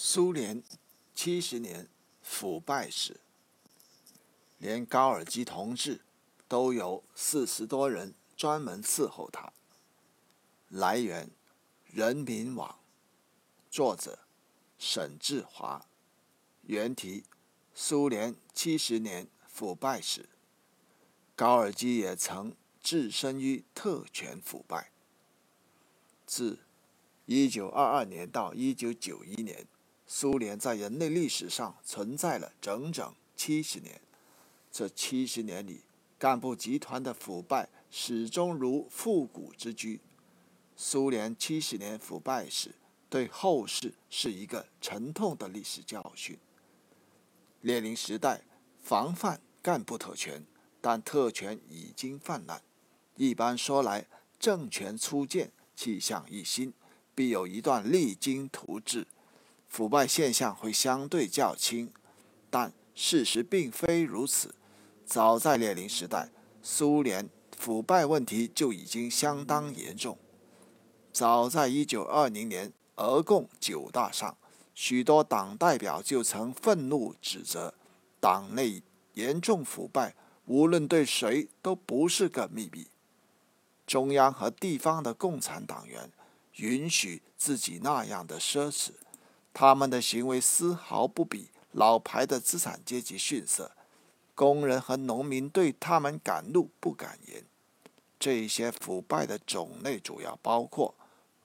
苏联七十年腐败史，连高尔基同志都有四十多人专门伺候他。来源：人民网，作者：沈志华，原题：苏联七十年腐败史。高尔基也曾置身于特权腐败。自一九二二年到一九九一年。苏联在人类历史上存在了整整七十年，这七十年里，干部集团的腐败始终如复古之居。苏联七十年腐败史对后世是一个沉痛的历史教训。列宁时代防范干部特权，但特权已经泛滥。一般说来，政权初建，气象一新，必有一段励精图治。腐败现象会相对较轻，但事实并非如此。早在列宁时代，苏联腐败问题就已经相当严重。早在1920年俄共九大上，许多党代表就曾愤怒指责，党内严重腐败，无论对谁都不是个秘密。中央和地方的共产党员允许自己那样的奢侈。他们的行为丝毫不比老牌的资产阶级逊色，工人和农民对他们敢怒不敢言。这些腐败的种类主要包括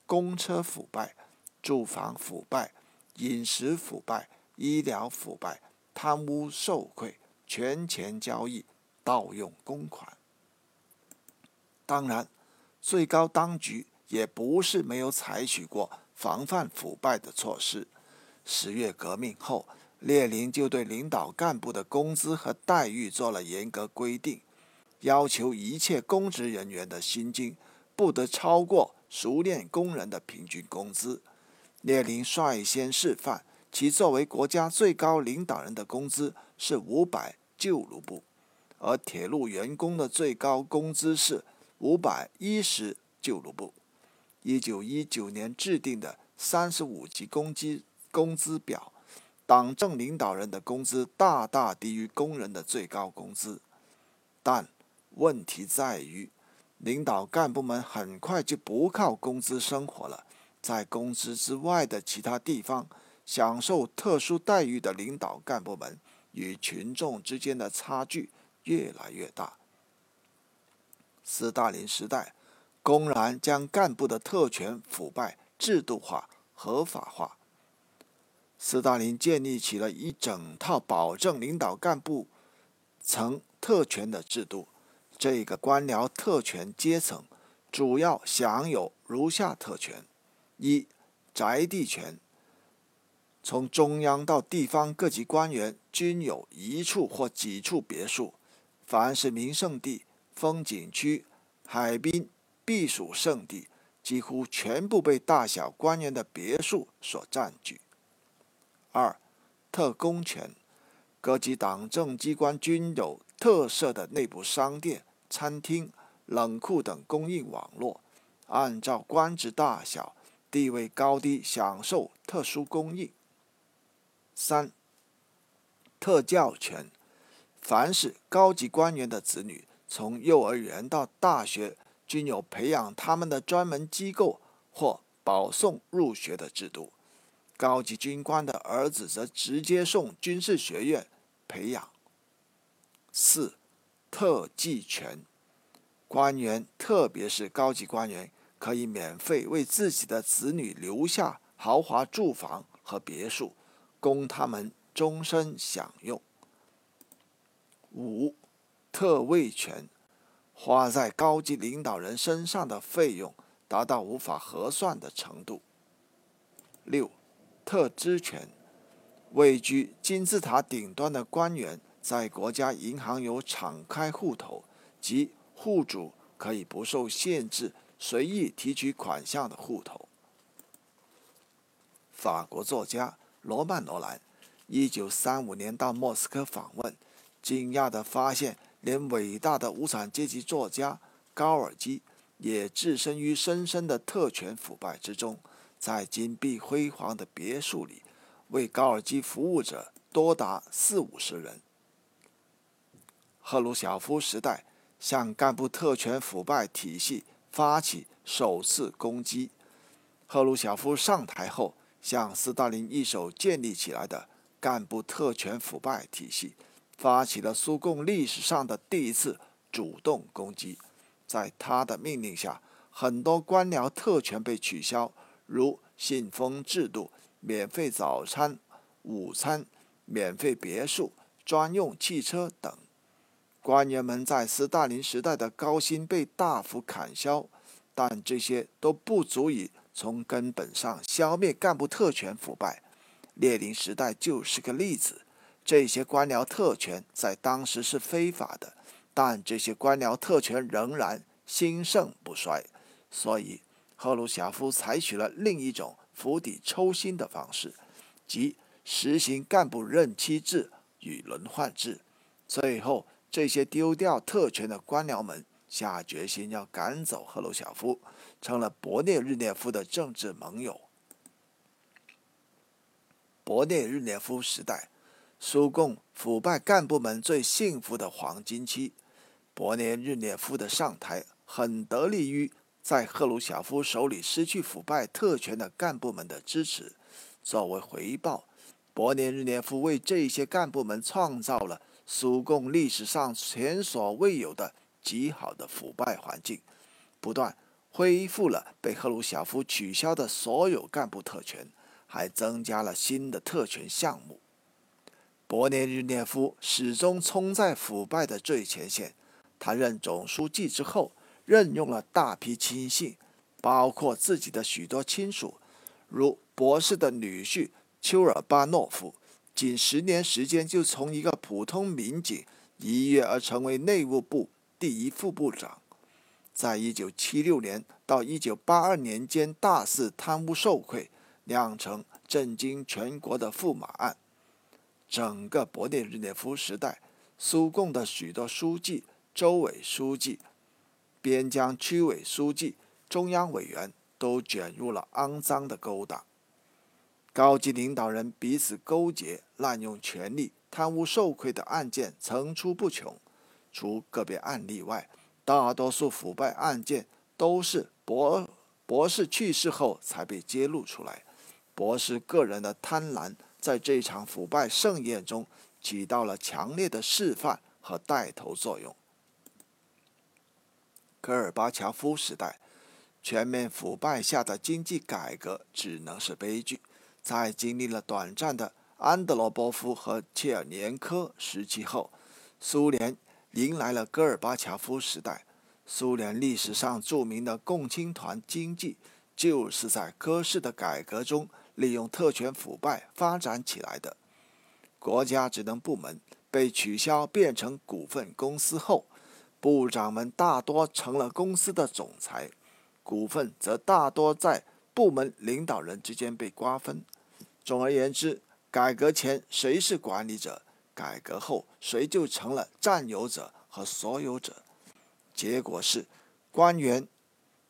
公车腐败、住房腐败、饮食腐败、医疗腐败、贪污受贿、权钱交易、盗用公款。当然，最高当局也不是没有采取过防范腐败的措施。十月革命后，列宁就对领导干部的工资和待遇做了严格规定，要求一切公职人员的薪金不得超过熟练工人的平均工资。列宁率先示范，其作为国家最高领导人的工资是五百旧卢布，而铁路员工的最高工资是五百一十旧卢布。一九一九年制定的三十五级工资。工资表，党政领导人的工资大大低于工人的最高工资，但问题在于，领导干部们很快就不靠工资生活了，在工资之外的其他地方享受特殊待遇的领导干部们与群众之间的差距越来越大。斯大林时代公然将干部的特权腐败制度化、合法化。斯大林建立起了一整套保证领导干部层特权的制度。这个官僚特权阶层主要享有如下特权：一、宅地权，从中央到地方各级官员均有一处或几处别墅，凡是名胜地、风景区、海滨、避暑胜地，几乎全部被大小官员的别墅所占据。二、特工权，各级党政机关均有特色的内部商店、餐厅、冷库等供应网络，按照官职大小、地位高低享受特殊供应。三、特教权，凡是高级官员的子女，从幼儿园到大学，均有培养他们的专门机构或保送入学的制度。高级军官的儿子则直接送军事学院培养。四、特技权，官员特别是高级官员可以免费为自己的子女留下豪华住房和别墅，供他们终身享用。五、特位权，花在高级领导人身上的费用达到无法核算的程度。六。特支权，位居金字塔顶端的官员在国家银行有敞开户头，即户主可以不受限制随意提取款项的户头。法国作家罗曼·罗兰，一九三五年到莫斯科访问，惊讶地发现，连伟大的无产阶级作家高尔基也置身于深深的特权腐败之中。在金碧辉煌的别墅里，为高尔基服务者多达四五十人。赫鲁晓夫时代向干部特权腐败体系发起首次攻击。赫鲁晓夫上台后，向斯大林一手建立起来的干部特权腐败体系发起了苏共历史上的第一次主动攻击。在他的命令下，很多官僚特权被取消，如信封制度、免费早餐、午餐、免费别墅、专用汽车等。官员们在斯大林时代的高薪被大幅砍削，但这些都不足以从根本上消灭干部特权腐败。列宁时代就是个例子。这些官僚特权在当时是非法的，但这些官僚特权仍然兴盛不衰。所以，赫鲁晓夫采取了另一种釜底抽薪的方式，即实行干部任期制与轮换制。最后。这些丢掉特权的官僚们下决心要赶走赫鲁晓夫，成了勃列日涅夫的政治盟友。勃列日涅夫时代，苏共腐败干部们最幸福的黄金期。勃列日涅夫的上台很得力于在赫鲁晓夫手里失去腐败特权的干部们的支持。作为回报，勃列日涅夫为这些干部们创造了。苏共历史上前所未有的极好的腐败环境，不断恢复了被赫鲁晓夫取消的所有干部特权，还增加了新的特权项目。勃列日涅夫始终冲在腐败的最前线。他任总书记之后，任用了大批亲信，包括自己的许多亲属，如博士的女婿丘尔巴诺夫。仅十年时间，就从一个普通民警一跃而成为内务部第一副部长。在一九七六年到一九八二年间，大肆贪污受贿，酿成震惊全国的驸马案。整个勃列日涅夫时代，苏共的许多书记、州委书记、边疆区委书记、中央委员都卷入了肮脏的勾当。高级领导人彼此勾结、滥用权力、贪污受贿的案件层出不穷。除个别案例外，大多数腐败案件都是博博士去世后才被揭露出来。博士个人的贪婪在这场腐败盛宴中起到了强烈的示范和带头作用。戈尔巴乔夫时代，全面腐败下的经济改革只能是悲剧。在经历了短暂的安德罗波夫和切尔年科时期后，苏联迎来了戈尔巴乔夫时代。苏联历史上著名的共青团经济，就是在戈氏的改革中利用特权腐败发展起来的。国家职能部门被取消变成股份公司后，部长们大多成了公司的总裁，股份则大多在部门领导人之间被瓜分。总而言之，改革前谁是管理者，改革后谁就成了占有者和所有者。结果是，官员、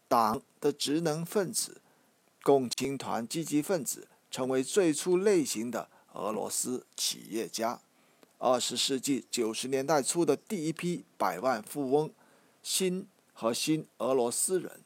党的职能分子、共青团积极分子成为最初类型的俄罗斯企业家。二十世纪九十年代初的第一批百万富翁，新和新俄罗斯人。